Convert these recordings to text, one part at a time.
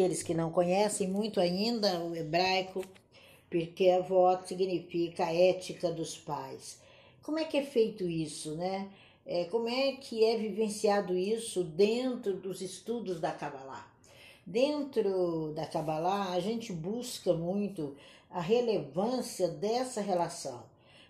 aqueles que não conhecem muito ainda o hebraico, porque avó significa a ética dos pais. Como é que é feito isso, né? É, como é que é vivenciado isso dentro dos estudos da Kabbalah? Dentro da Kabbalah, a gente busca muito a relevância dessa relação.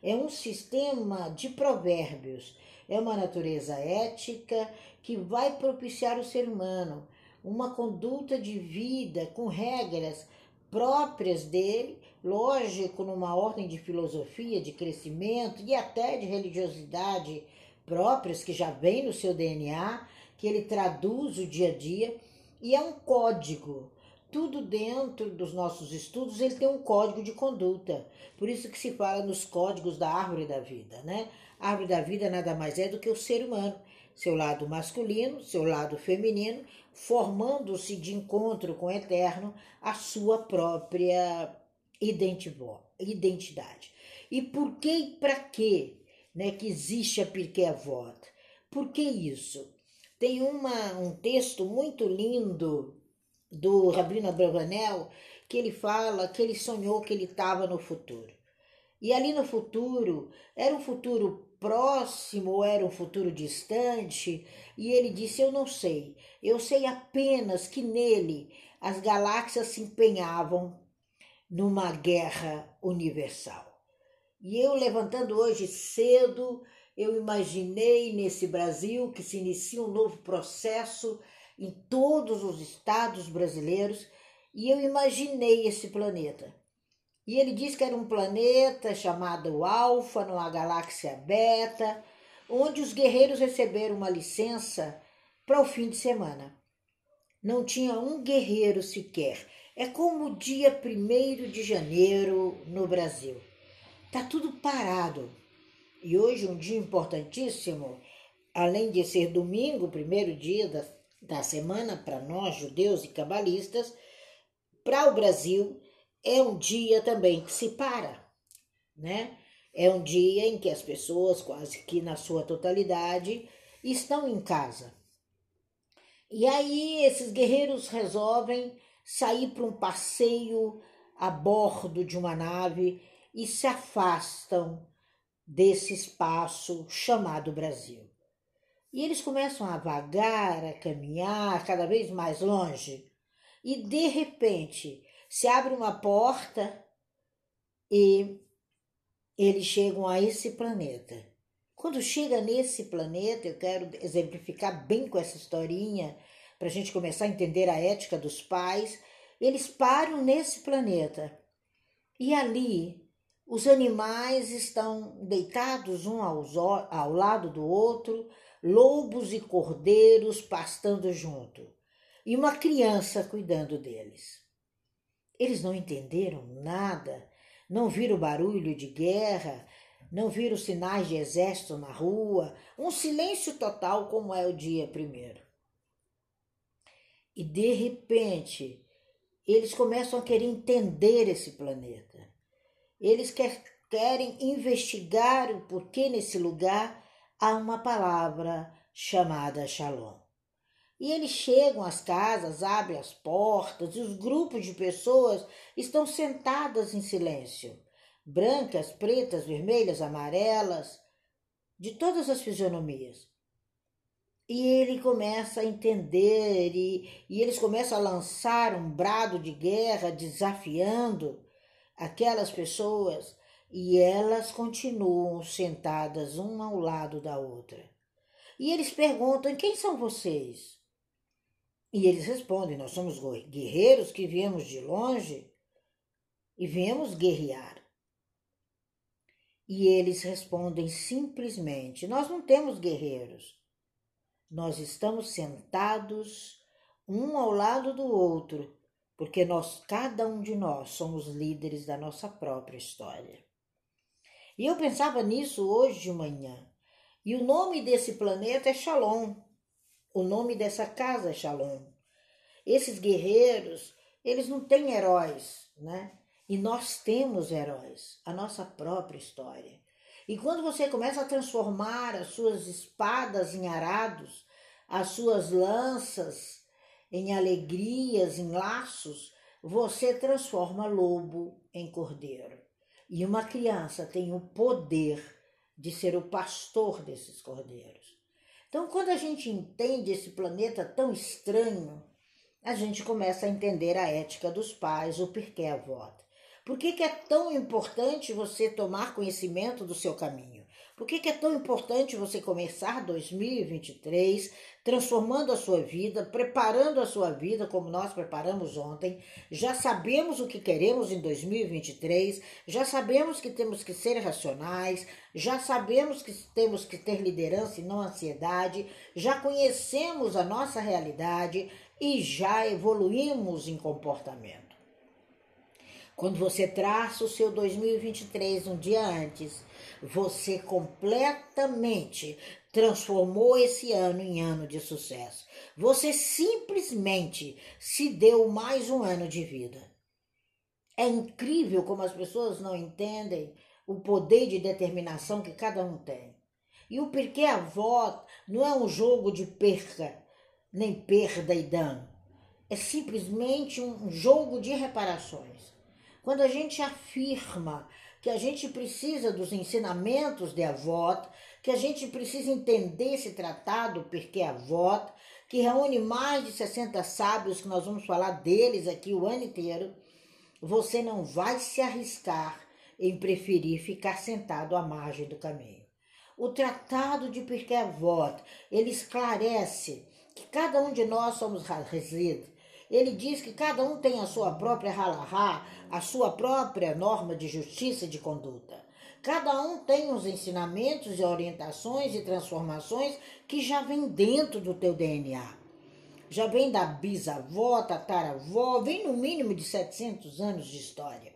É um sistema de provérbios, é uma natureza ética que vai propiciar o ser humano uma conduta de vida com regras próprias dele, lógico, numa ordem de filosofia, de crescimento e até de religiosidade próprias que já vem no seu DNA, que ele traduz o dia a dia, e é um código. Tudo dentro dos nossos estudos ele tem um código de conduta. Por isso que se fala nos códigos da árvore da vida, né? A árvore da vida nada mais é do que o ser humano, seu lado masculino, seu lado feminino, formando-se de encontro com o eterno a sua própria identidade. E por que e para quê né, que existe a Pirkei Avot? Por que isso? Tem uma, um texto muito lindo do Rabino Abravanel que ele fala que ele sonhou que ele estava no futuro. E ali no futuro, era um futuro próximo ou era um futuro distante? E ele disse: Eu não sei. Eu sei apenas que nele as galáxias se empenhavam numa guerra universal. E eu, levantando hoje cedo, eu imaginei nesse Brasil que se inicia um novo processo em todos os estados brasileiros e eu imaginei esse planeta. E ele disse que era um planeta chamado Alfa, numa galáxia Beta, onde os guerreiros receberam uma licença para o fim de semana. Não tinha um guerreiro sequer. É como o dia 1 de janeiro no Brasil. Tá tudo parado. E hoje um dia importantíssimo, além de ser domingo, primeiro dia da, da semana para nós, judeus e cabalistas, para o Brasil é um dia também que se para, né? É um dia em que as pessoas, quase que na sua totalidade, estão em casa. E aí esses guerreiros resolvem sair para um passeio a bordo de uma nave e se afastam desse espaço chamado Brasil. E eles começam a vagar, a caminhar cada vez mais longe, e de repente se abre uma porta e eles chegam a esse planeta. Quando chega nesse planeta, eu quero exemplificar bem com essa historinha, para a gente começar a entender a ética dos pais. Eles param nesse planeta e ali os animais estão deitados um aos, ao lado do outro, lobos e cordeiros pastando junto, e uma criança cuidando deles. Eles não entenderam nada, não viram barulho de guerra, não viram sinais de exército na rua, um silêncio total como é o dia primeiro. E de repente, eles começam a querer entender esse planeta. Eles quer, querem investigar o porquê nesse lugar há uma palavra chamada Shalom. E eles chegam às casas, abrem as portas e os grupos de pessoas estão sentadas em silêncio. Brancas, pretas, vermelhas, amarelas, de todas as fisionomias. E ele começa a entender, e, e eles começam a lançar um brado de guerra, desafiando aquelas pessoas e elas continuam sentadas uma ao lado da outra. E eles perguntam: quem são vocês? E eles respondem: nós somos guerreiros que viemos de longe e viemos guerrear. E eles respondem simplesmente: nós não temos guerreiros. Nós estamos sentados um ao lado do outro porque nós, cada um de nós, somos líderes da nossa própria história. E eu pensava nisso hoje de manhã. E o nome desse planeta é Shalom. O nome dessa casa é Shalom. Esses guerreiros, eles não têm heróis, né? E nós temos heróis, a nossa própria história. E quando você começa a transformar as suas espadas em arados, as suas lanças em alegrias, em laços, você transforma lobo em cordeiro. E uma criança tem o poder de ser o pastor desses cordeiros. Então, quando a gente entende esse planeta tão estranho, a gente começa a entender a ética dos pais, o porquê a volta. Por que, que é tão importante você tomar conhecimento do seu caminho? Por que, é tão importante você começar 2023 transformando a sua vida, preparando a sua vida como nós preparamos ontem? Já sabemos o que queremos em 2023, já sabemos que temos que ser racionais, já sabemos que temos que ter liderança e não ansiedade, já conhecemos a nossa realidade e já evoluímos em comportamento. Quando você traça o seu 2023 um dia antes, você completamente transformou esse ano em ano de sucesso. Você simplesmente se deu mais um ano de vida. É incrível como as pessoas não entendem o poder de determinação que cada um tem. E o porquê a avó não é um jogo de perca, nem perda e dano. É simplesmente um jogo de reparações. Quando a gente afirma que a gente precisa dos ensinamentos de Avot, que a gente precisa entender esse tratado, porque Avot, que reúne mais de 60 sábios, que nós vamos falar deles aqui o ano inteiro, você não vai se arriscar em preferir ficar sentado à margem do caminho. O tratado de Pirkei Avot, ele esclarece que cada um de nós somos resíduos, ele diz que cada um tem a sua própria halahá, a sua própria norma de justiça e de conduta. Cada um tem os ensinamentos e orientações e transformações que já vem dentro do teu DNA. Já vem da bisavó, tataravó, vem no mínimo de 700 anos de história.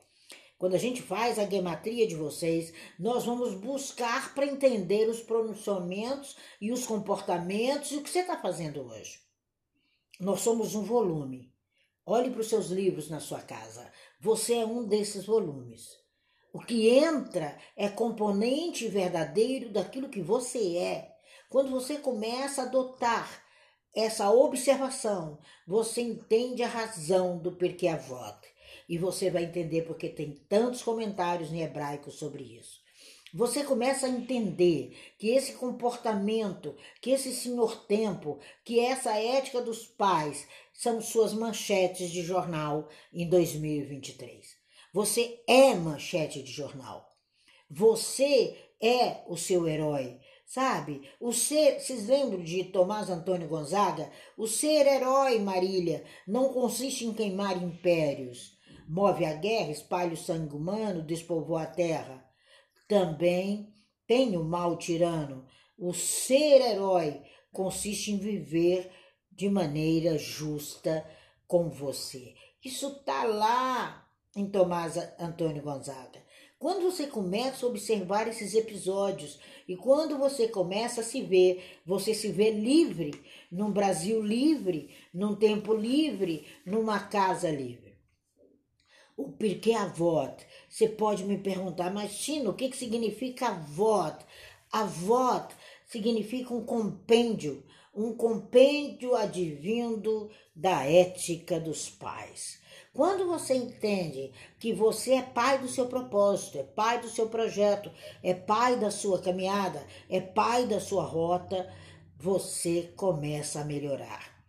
Quando a gente faz a gematria de vocês, nós vamos buscar para entender os pronunciamentos e os comportamentos e o que você está fazendo hoje. Nós somos um volume. Olhe para os seus livros na sua casa. Você é um desses volumes. O que entra é componente verdadeiro daquilo que você é. Quando você começa a adotar essa observação, você entende a razão do porquê a voto. E você vai entender porque tem tantos comentários em hebraico sobre isso. Você começa a entender que esse comportamento, que esse senhor tempo, que essa ética dos pais são suas manchetes de jornal em 2023. Você é manchete de jornal. Você é o seu herói. Sabe? O ser, vocês lembram de Tomás Antônio Gonzaga? O ser herói, Marília, não consiste em queimar impérios. Move a guerra, espalha o sangue humano, despovoa a terra também tem o mal tirano. O ser herói consiste em viver de maneira justa com você. Isso está lá em Tomás Antônio Gonzaga. Quando você começa a observar esses episódios e quando você começa a se ver, você se vê livre, num Brasil livre, num tempo livre, numa casa livre. O porquê avot? Você pode me perguntar, mas Tino, o que, que significa avot? Avot significa um compêndio, um compêndio advindo da ética dos pais. Quando você entende que você é pai do seu propósito, é pai do seu projeto, é pai da sua caminhada, é pai da sua rota, você começa a melhorar.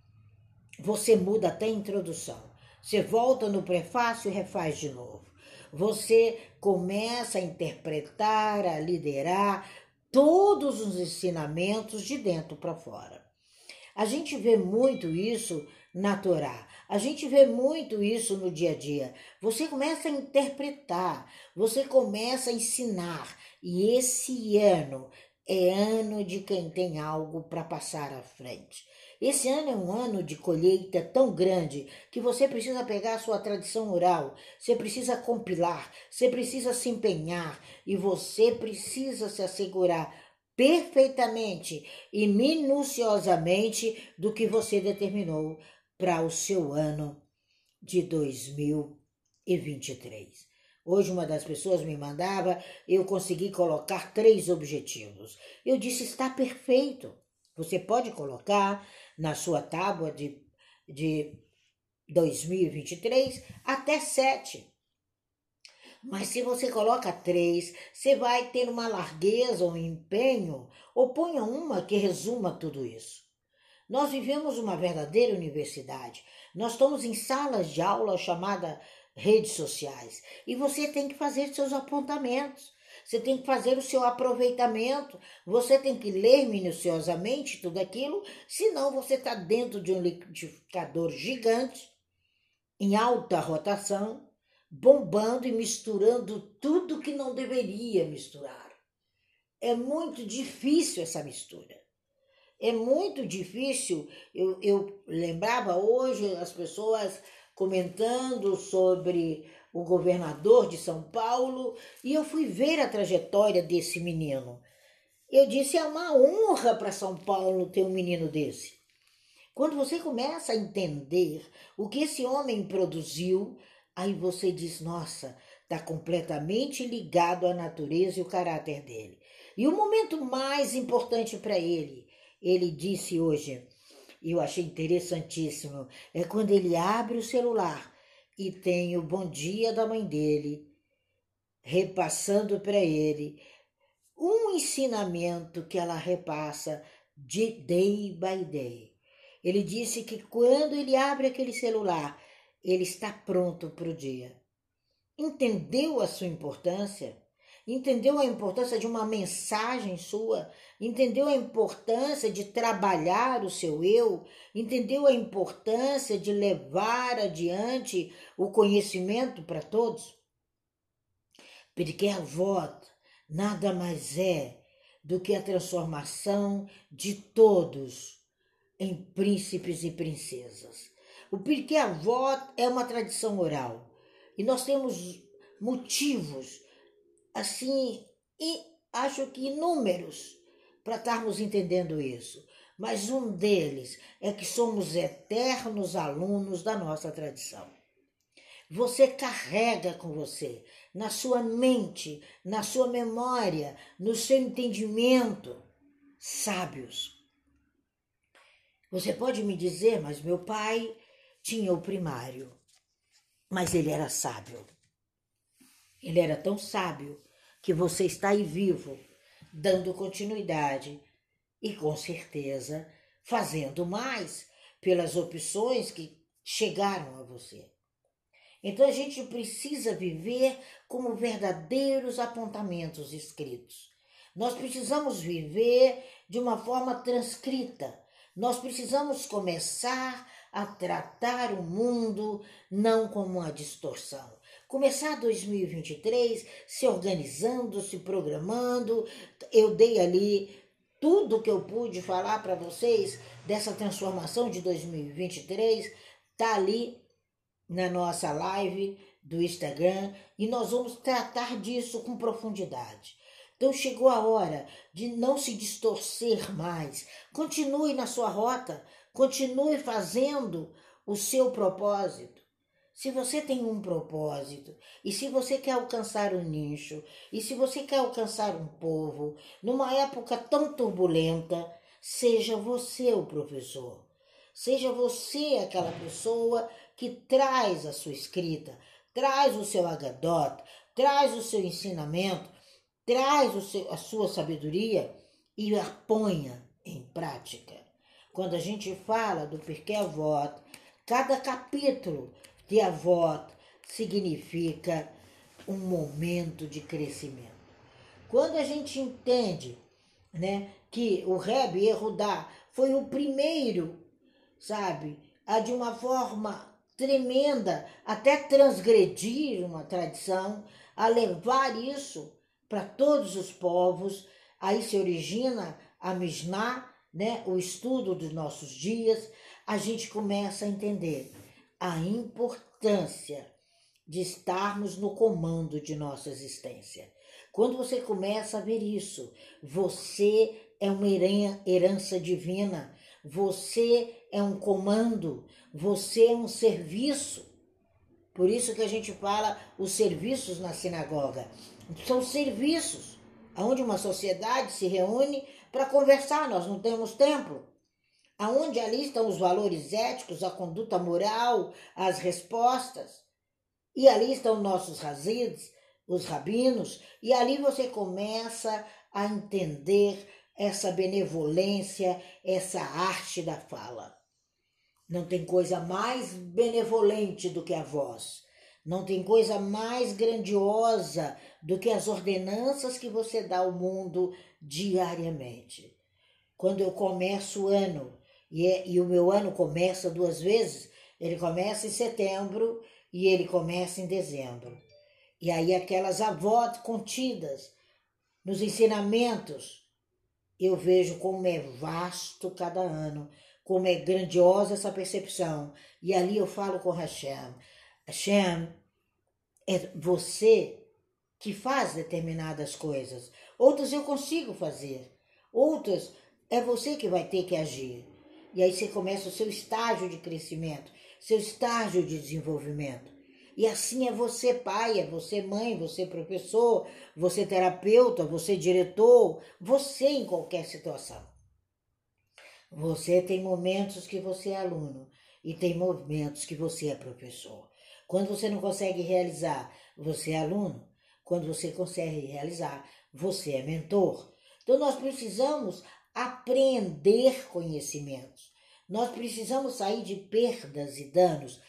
Você muda até a introdução. Você volta no prefácio e refaz de novo. Você começa a interpretar, a liderar todos os ensinamentos de dentro para fora. A gente vê muito isso na Torá. A gente vê muito isso no dia a dia. Você começa a interpretar, você começa a ensinar. E esse ano é ano de quem tem algo para passar à frente. Esse ano é um ano de colheita tão grande que você precisa pegar a sua tradição oral, você precisa compilar, você precisa se empenhar e você precisa se assegurar perfeitamente e minuciosamente do que você determinou para o seu ano de 2023. Hoje uma das pessoas me mandava, eu consegui colocar três objetivos. Eu disse: está perfeito. Você pode colocar na sua tábua de, de 2023 até 7. Mas se você coloca três, você vai ter uma largueza, um empenho, ou ponha uma que resuma tudo isso. Nós vivemos uma verdadeira universidade. Nós estamos em salas de aula chamada redes sociais. E você tem que fazer seus apontamentos. Você tem que fazer o seu aproveitamento. Você tem que ler minuciosamente tudo aquilo, senão você está dentro de um liquidificador gigante, em alta rotação, bombando e misturando tudo que não deveria misturar. É muito difícil essa mistura. É muito difícil. Eu, eu lembrava hoje as pessoas comentando sobre o governador de São Paulo e eu fui ver a trajetória desse menino. Eu disse: é uma honra para São Paulo ter um menino desse. Quando você começa a entender o que esse homem produziu, aí você diz: nossa, está completamente ligado à natureza e o caráter dele. E o momento mais importante para ele, ele disse hoje, e eu achei interessantíssimo, é quando ele abre o celular e tem o bom dia da mãe dele, repassando para ele um ensinamento que ela repassa de day by day. Ele disse que quando ele abre aquele celular, ele está pronto para o dia. Entendeu a sua importância? Entendeu a importância de uma mensagem sua? Entendeu a importância de trabalhar o seu eu? Entendeu a importância de levar adiante o conhecimento para todos? Porque a voz nada mais é do que a transformação de todos em príncipes e princesas. O Pirkei Avot é uma tradição oral e nós temos motivos assim, e acho que inúmeros para estarmos entendendo isso. Mas um deles é que somos eternos alunos da nossa tradição. Você carrega com você, na sua mente, na sua memória, no seu entendimento, sábios. Você pode me dizer, mas meu pai tinha o primário, mas ele era sábio. Ele era tão sábio que você está aí vivo, dando continuidade e com certeza fazendo mais pelas opções que chegaram a você. Então a gente precisa viver como verdadeiros apontamentos escritos. Nós precisamos viver de uma forma transcrita. Nós precisamos começar a tratar o mundo não como uma distorção, começar 2023 se organizando, se programando. Eu dei ali tudo que eu pude falar para vocês dessa transformação de 2023, tá ali na nossa live do Instagram e nós vamos tratar disso com profundidade. Então chegou a hora de não se distorcer mais. Continue na sua rota, continue fazendo o seu propósito. Se você tem um propósito, e se você quer alcançar um nicho, e se você quer alcançar um povo, numa época tão turbulenta, seja você o professor. Seja você aquela pessoa que traz a sua escrita, traz o seu agadot, traz o seu ensinamento, traz o seu, a sua sabedoria e a ponha em prática. Quando a gente fala do Pirkei Avot, cada capítulo de avó significa um momento de crescimento. Quando a gente entende né, que o Rebbe Erudá foi o primeiro, sabe, a de uma forma tremenda, até transgredir uma tradição, a levar isso para todos os povos, aí se origina a Mishnah, né, o estudo dos nossos dias, a gente começa a entender a importância de estarmos no comando de nossa existência. Quando você começa a ver isso, você é uma herança divina, você é um comando, você é um serviço. Por isso que a gente fala os serviços na sinagoga. São serviços onde uma sociedade se reúne para conversar. Nós não temos templo. Aonde ali estão os valores éticos, a conduta moral, as respostas. E ali estão nossos razidos, os rabinos, e ali você começa a entender essa benevolência, essa arte da fala. Não tem coisa mais benevolente do que a voz. Não tem coisa mais grandiosa do que as ordenanças que você dá ao mundo diariamente. Quando eu começo o ano, e, é, e o meu ano começa duas vezes, ele começa em setembro e ele começa em dezembro. E aí aquelas avós contidas nos ensinamentos, eu vejo como é vasto cada ano, como é grandiosa essa percepção. E ali eu falo com Hashem, Hashem, é você que faz determinadas coisas. Outras eu consigo fazer. Outras é você que vai ter que agir. E aí você começa o seu estágio de crescimento, seu estágio de desenvolvimento. E assim é você pai, é você mãe, você professor, você terapeuta, você diretor, você em qualquer situação. Você tem momentos que você é aluno e tem momentos que você é professor. Quando você não consegue realizar, você é aluno. Quando você consegue realizar, você é mentor. Então nós precisamos aprender conhecimentos. Nós precisamos sair de perdas e danos.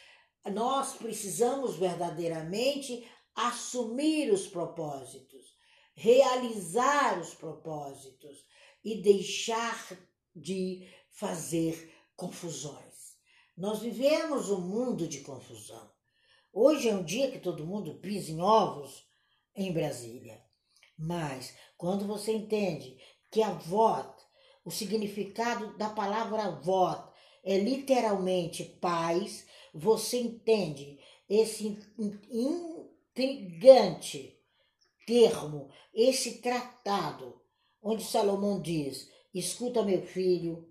Nós precisamos verdadeiramente assumir os propósitos, realizar os propósitos e deixar de fazer confusões. Nós vivemos um mundo de confusão. Hoje é um dia que todo mundo pisa em ovos em Brasília. Mas quando você entende que a voto, o significado da palavra voto é literalmente paz, você entende esse intrigante termo, esse tratado, onde Salomão diz: escuta, meu filho,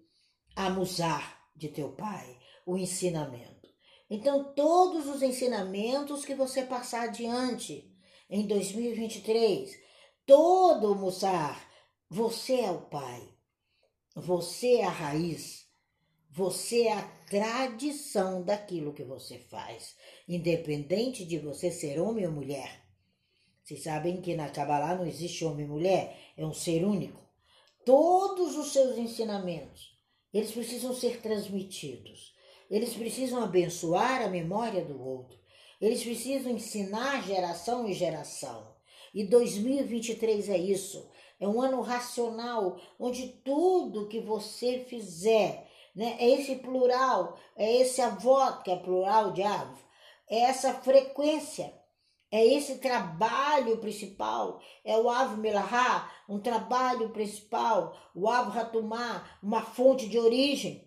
a musar de teu pai, o ensinamento. Então, todos os ensinamentos que você passar adiante em 2023, todo o Mussar, você é o pai, você é a raiz, você é a tradição daquilo que você faz, independente de você ser homem ou mulher. Vocês sabem que na Kabbalah não existe homem e mulher, é um ser único. Todos os seus ensinamentos, eles precisam ser transmitidos. Eles precisam abençoar a memória do outro. Eles precisam ensinar geração em geração. E 2023 é isso. É um ano racional, onde tudo que você fizer, né, é esse plural, é esse avó, que é plural de ave, é essa frequência, é esse trabalho principal, é o Ave Melahá, um trabalho principal, o Ave Hatumá, uma fonte de origem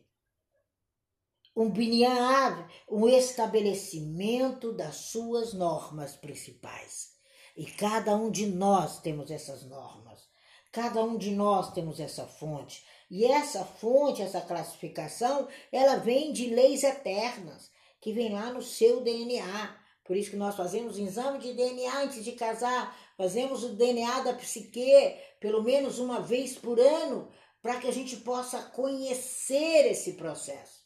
um binyan um estabelecimento das suas normas principais. E cada um de nós temos essas normas. Cada um de nós temos essa fonte. E essa fonte, essa classificação, ela vem de leis eternas, que vem lá no seu DNA. Por isso que nós fazemos exame de DNA antes de casar, fazemos o DNA da psique pelo menos uma vez por ano, para que a gente possa conhecer esse processo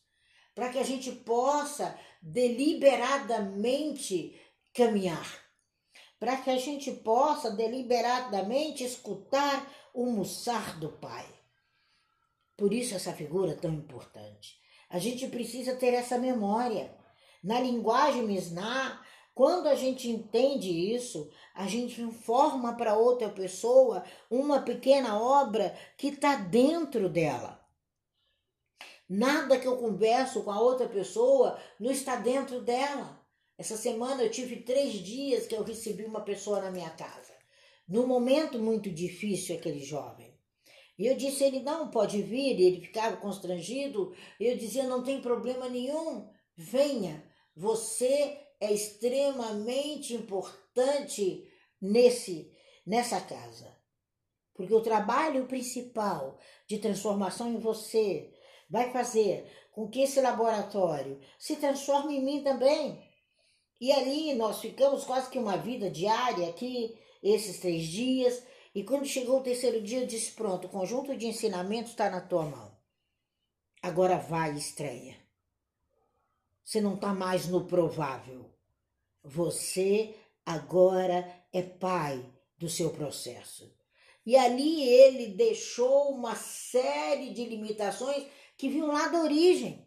para que a gente possa deliberadamente caminhar, para que a gente possa deliberadamente escutar o mussar do Pai. Por isso essa figura é tão importante. A gente precisa ter essa memória. Na linguagem Misná, quando a gente entende isso, a gente informa para outra pessoa uma pequena obra que está dentro dela. Nada que eu converso com a outra pessoa não está dentro dela. Essa semana eu tive três dias que eu recebi uma pessoa na minha casa. Num momento muito difícil, aquele jovem. E eu disse, ele não pode vir, e ele ficava constrangido. Eu dizia, não tem problema nenhum, venha. Você é extremamente importante nesse nessa casa. Porque o trabalho principal de transformação em você vai fazer com que esse laboratório se transforme em mim também. E ali nós ficamos quase que uma vida diária aqui, esses três dias. E quando chegou o terceiro dia, eu disse: Pronto, o conjunto de ensinamentos está na tua mão. Agora vai, estreia. Você não está mais no provável. Você agora é pai do seu processo. E ali ele deixou uma série de limitações que vinham lá da origem.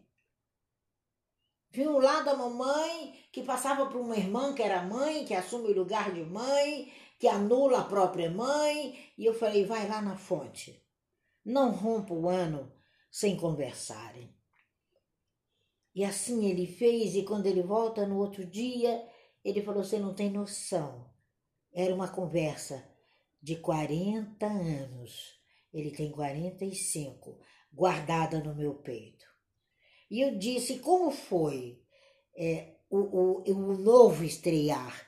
Vinham lá da mamãe, que passava por uma irmã que era mãe, que assume o lugar de mãe, que anula a própria mãe. E eu falei: vai lá na fonte. Não rompa o ano sem conversarem. E assim ele fez, e quando ele volta no outro dia, ele falou: Você não tem noção. Era uma conversa de 40 anos. Ele tem 45, guardada no meu peito. E eu disse: Como foi é, o, o, o novo estrear?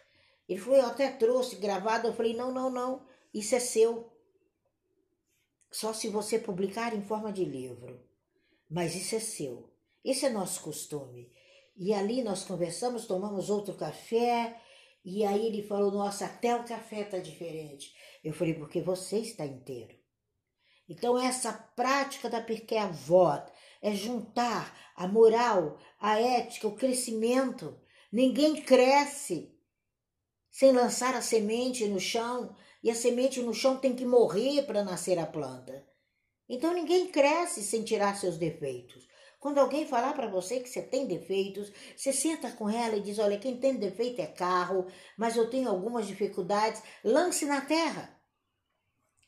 Ele falou: Eu até trouxe gravado. Eu falei: Não, não, não. Isso é seu. Só se você publicar em forma de livro. Mas isso é seu. Esse é nosso costume. E ali nós conversamos, tomamos outro café, e aí ele falou: Nossa, até o café está diferente. Eu falei: Porque você está inteiro. Então, essa prática da Pirkei Avot é juntar a moral, a ética, o crescimento. Ninguém cresce sem lançar a semente no chão, e a semente no chão tem que morrer para nascer a planta. Então ninguém cresce sem tirar seus defeitos. Quando alguém falar para você que você tem defeitos, você senta com ela e diz: Olha, quem tem defeito é carro, mas eu tenho algumas dificuldades. Lance na terra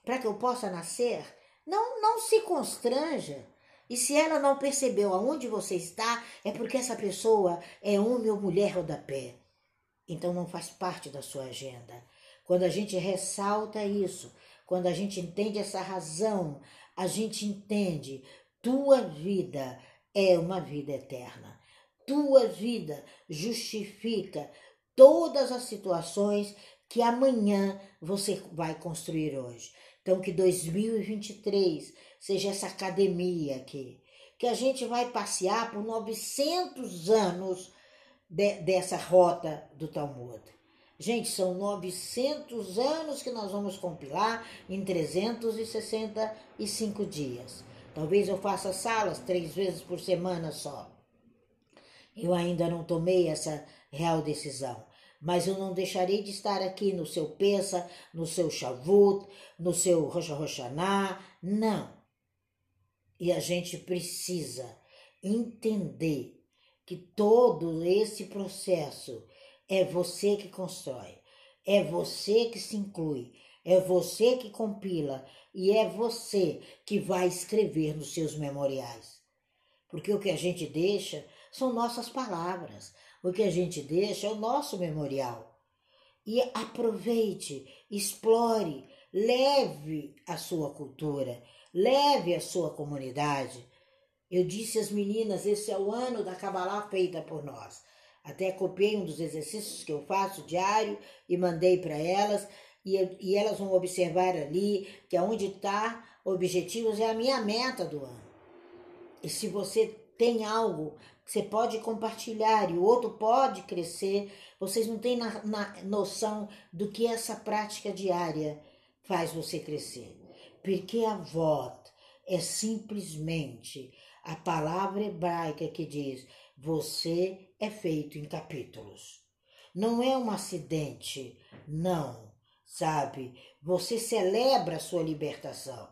para que eu possa nascer. Não, não se constranja. E se ela não percebeu aonde você está, é porque essa pessoa é homem ou mulher ou da pé. Então não faz parte da sua agenda. Quando a gente ressalta isso, quando a gente entende essa razão, a gente entende tua vida é uma vida eterna. Tua vida justifica todas as situações que amanhã você vai construir hoje. Então, que 2023 seja essa academia aqui, que a gente vai passear por 900 anos de, dessa rota do Talmud. Gente, são 900 anos que nós vamos compilar em 365 dias. Talvez eu faça salas três vezes por semana só. Eu ainda não tomei essa real decisão, mas eu não deixarei de estar aqui no seu Pensa, no seu Shavut, no seu Rosh Hashanah, não. E a gente precisa entender que todo esse processo é você que constrói, é você que se inclui, é você que compila e é você que vai escrever nos seus memoriais. Porque o que a gente deixa são nossas palavras, o que a gente deixa é o nosso memorial. E aproveite, explore, leve a sua cultura, leve a sua comunidade. Eu disse às meninas: esse é o ano da Kabbalah feita por nós. Até copiei um dos exercícios que eu faço diário e mandei para elas e, e elas vão observar ali que aonde está objetivos é a minha meta do ano. E se você tem algo que você pode compartilhar e o outro pode crescer, vocês não têm na, na noção do que essa prática diária faz você crescer. Porque a voto é simplesmente a palavra hebraica que diz: você é feito em capítulos. Não é um acidente, não sabe? Você celebra a sua libertação.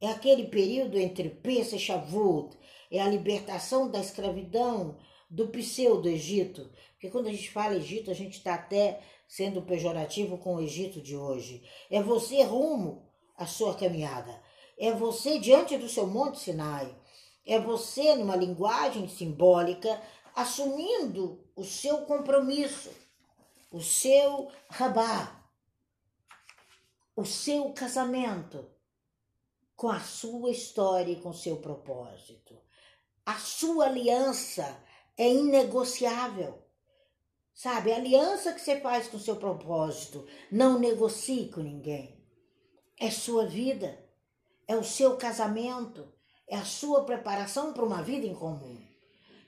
É aquele período entre Pesach e Shavuot, é a libertação da escravidão do pseudo-Egito. Porque quando a gente fala Egito, a gente está até sendo pejorativo com o Egito de hoje. É você rumo à sua caminhada. É você diante do seu Monte Sinai. É você, numa linguagem simbólica, assumindo o seu compromisso, o seu rabá, o seu casamento com a sua história e com seu propósito. A sua aliança é inegociável. Sabe, a aliança que você faz com seu propósito, não negocie com ninguém. É sua vida, é o seu casamento, é a sua preparação para uma vida em comum.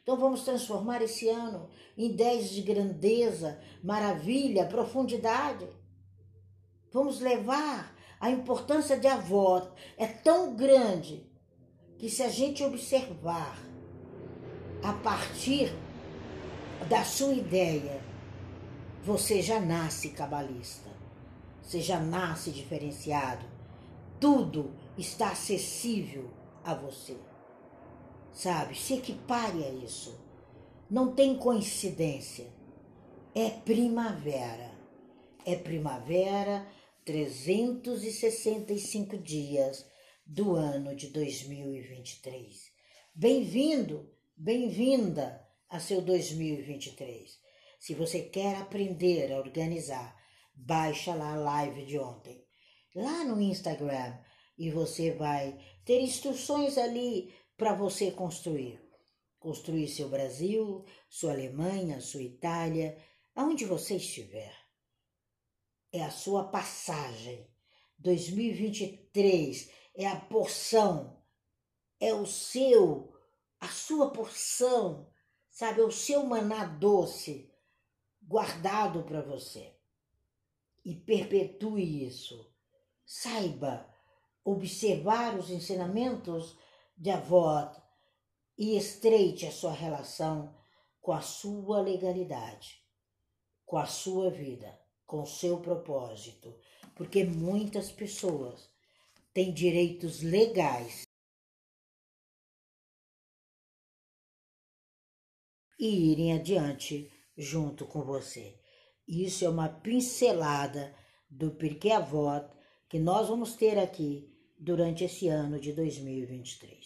Então vamos transformar esse ano em 10 de grandeza, maravilha, profundidade. Vamos levar a importância de avó é tão grande que se a gente observar a partir da sua ideia, você já nasce cabalista, você já nasce diferenciado, tudo está acessível a você. Sabe? Se equipare a isso. Não tem coincidência. É primavera. É primavera 365 dias do ano de 2023. Bem-vindo, bem-vinda a seu 2023. Se você quer aprender a organizar, baixa lá a live de ontem, lá no Instagram, e você vai ter instruções ali para você construir. Construir seu Brasil, sua Alemanha, sua Itália, aonde você estiver. É a sua passagem. 2023 é a porção, é o seu, a sua porção, sabe? É o seu maná doce guardado para você. E perpetue isso. Saiba observar os ensinamentos de avó e estreite a sua relação com a sua legalidade, com a sua vida, com o seu propósito, porque muitas pessoas têm direitos legais e irem adiante junto com você. Isso é uma pincelada do Porquê Avó que nós vamos ter aqui durante esse ano de 2023.